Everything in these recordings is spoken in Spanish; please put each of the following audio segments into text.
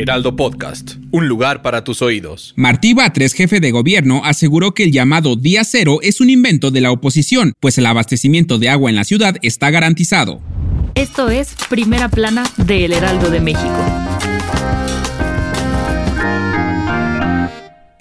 Heraldo Podcast, un lugar para tus oídos. Martí Batres, jefe de gobierno, aseguró que el llamado Día Cero es un invento de la oposición, pues el abastecimiento de agua en la ciudad está garantizado. Esto es Primera Plana de El Heraldo de México.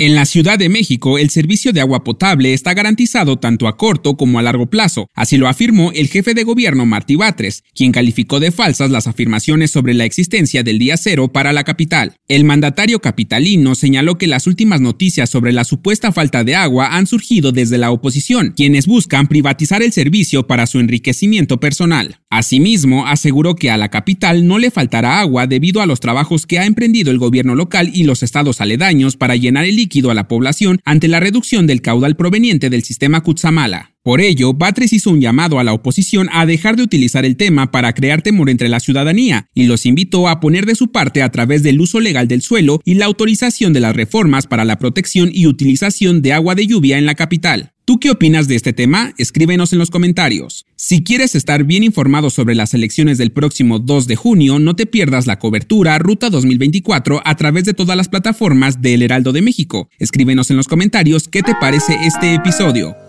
En la Ciudad de México, el servicio de agua potable está garantizado tanto a corto como a largo plazo, así lo afirmó el jefe de gobierno Martí Batres, quien calificó de falsas las afirmaciones sobre la existencia del día cero para la capital. El mandatario capitalino señaló que las últimas noticias sobre la supuesta falta de agua han surgido desde la oposición, quienes buscan privatizar el servicio para su enriquecimiento personal. Asimismo, aseguró que a la capital no le faltará agua debido a los trabajos que ha emprendido el gobierno local y los estados aledaños para llenar el líquido a la población ante la reducción del caudal proveniente del sistema Cutzamala. Por ello, Batres hizo un llamado a la oposición a dejar de utilizar el tema para crear temor entre la ciudadanía y los invitó a poner de su parte a través del uso legal del suelo y la autorización de las reformas para la protección y utilización de agua de lluvia en la capital. ¿Tú qué opinas de este tema? Escríbenos en los comentarios. Si quieres estar bien informado sobre las elecciones del próximo 2 de junio, no te pierdas la cobertura Ruta 2024 a través de todas las plataformas del Heraldo de México. Escríbenos en los comentarios qué te parece este episodio.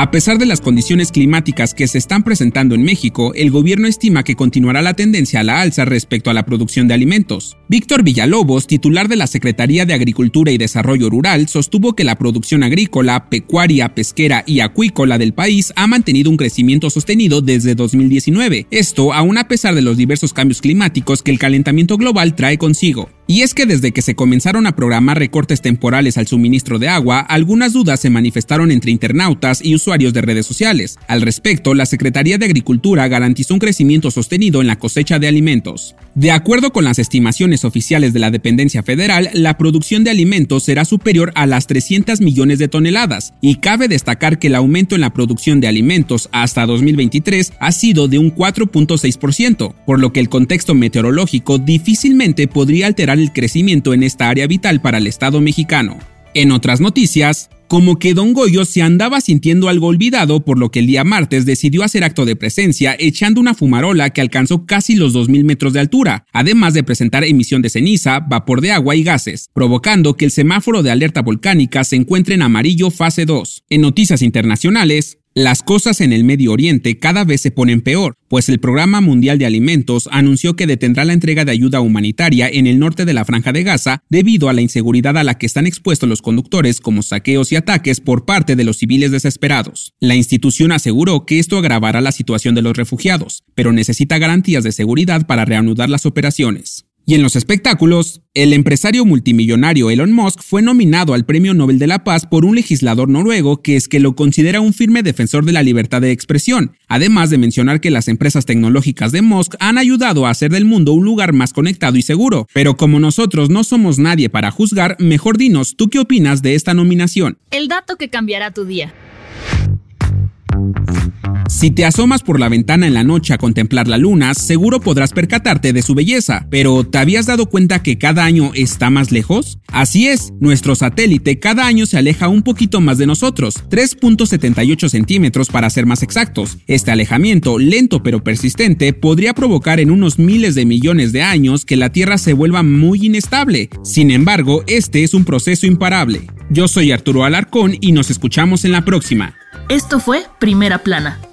A pesar de las condiciones climáticas que se están presentando en México, el gobierno estima que continuará la tendencia a la alza respecto a la producción de alimentos. Víctor Villalobos, titular de la Secretaría de Agricultura y Desarrollo Rural, sostuvo que la producción agrícola, pecuaria, pesquera y acuícola del país ha mantenido un crecimiento sostenido desde 2019. Esto aún a pesar de los diversos cambios climáticos que el calentamiento global trae consigo. Y es que desde que se comenzaron a programar recortes temporales al suministro de agua, algunas dudas se manifestaron entre internautas y usuarios de redes sociales. Al respecto, la Secretaría de Agricultura garantizó un crecimiento sostenido en la cosecha de alimentos. De acuerdo con las estimaciones oficiales de la dependencia federal, la producción de alimentos será superior a las 300 millones de toneladas, y cabe destacar que el aumento en la producción de alimentos hasta 2023 ha sido de un 4.6%, por lo que el contexto meteorológico difícilmente podría alterar el crecimiento en esta área vital para el Estado mexicano. En otras noticias, como que Don Goyo se andaba sintiendo algo olvidado, por lo que el día martes decidió hacer acto de presencia echando una fumarola que alcanzó casi los 2.000 metros de altura, además de presentar emisión de ceniza, vapor de agua y gases, provocando que el semáforo de alerta volcánica se encuentre en amarillo fase 2. En noticias internacionales, las cosas en el Medio Oriente cada vez se ponen peor, pues el Programa Mundial de Alimentos anunció que detendrá la entrega de ayuda humanitaria en el norte de la Franja de Gaza debido a la inseguridad a la que están expuestos los conductores como saqueos y ataques por parte de los civiles desesperados. La institución aseguró que esto agravará la situación de los refugiados, pero necesita garantías de seguridad para reanudar las operaciones. Y en los espectáculos, el empresario multimillonario Elon Musk fue nominado al Premio Nobel de la Paz por un legislador noruego que es que lo considera un firme defensor de la libertad de expresión, además de mencionar que las empresas tecnológicas de Musk han ayudado a hacer del mundo un lugar más conectado y seguro. Pero como nosotros no somos nadie para juzgar, mejor dinos, ¿tú qué opinas de esta nominación? El dato que cambiará tu día. Si te asomas por la ventana en la noche a contemplar la luna, seguro podrás percatarte de su belleza, pero ¿te habías dado cuenta que cada año está más lejos? Así es, nuestro satélite cada año se aleja un poquito más de nosotros, 3.78 centímetros para ser más exactos. Este alejamiento, lento pero persistente, podría provocar en unos miles de millones de años que la Tierra se vuelva muy inestable. Sin embargo, este es un proceso imparable. Yo soy Arturo Alarcón y nos escuchamos en la próxima. Esto fue Primera Plana,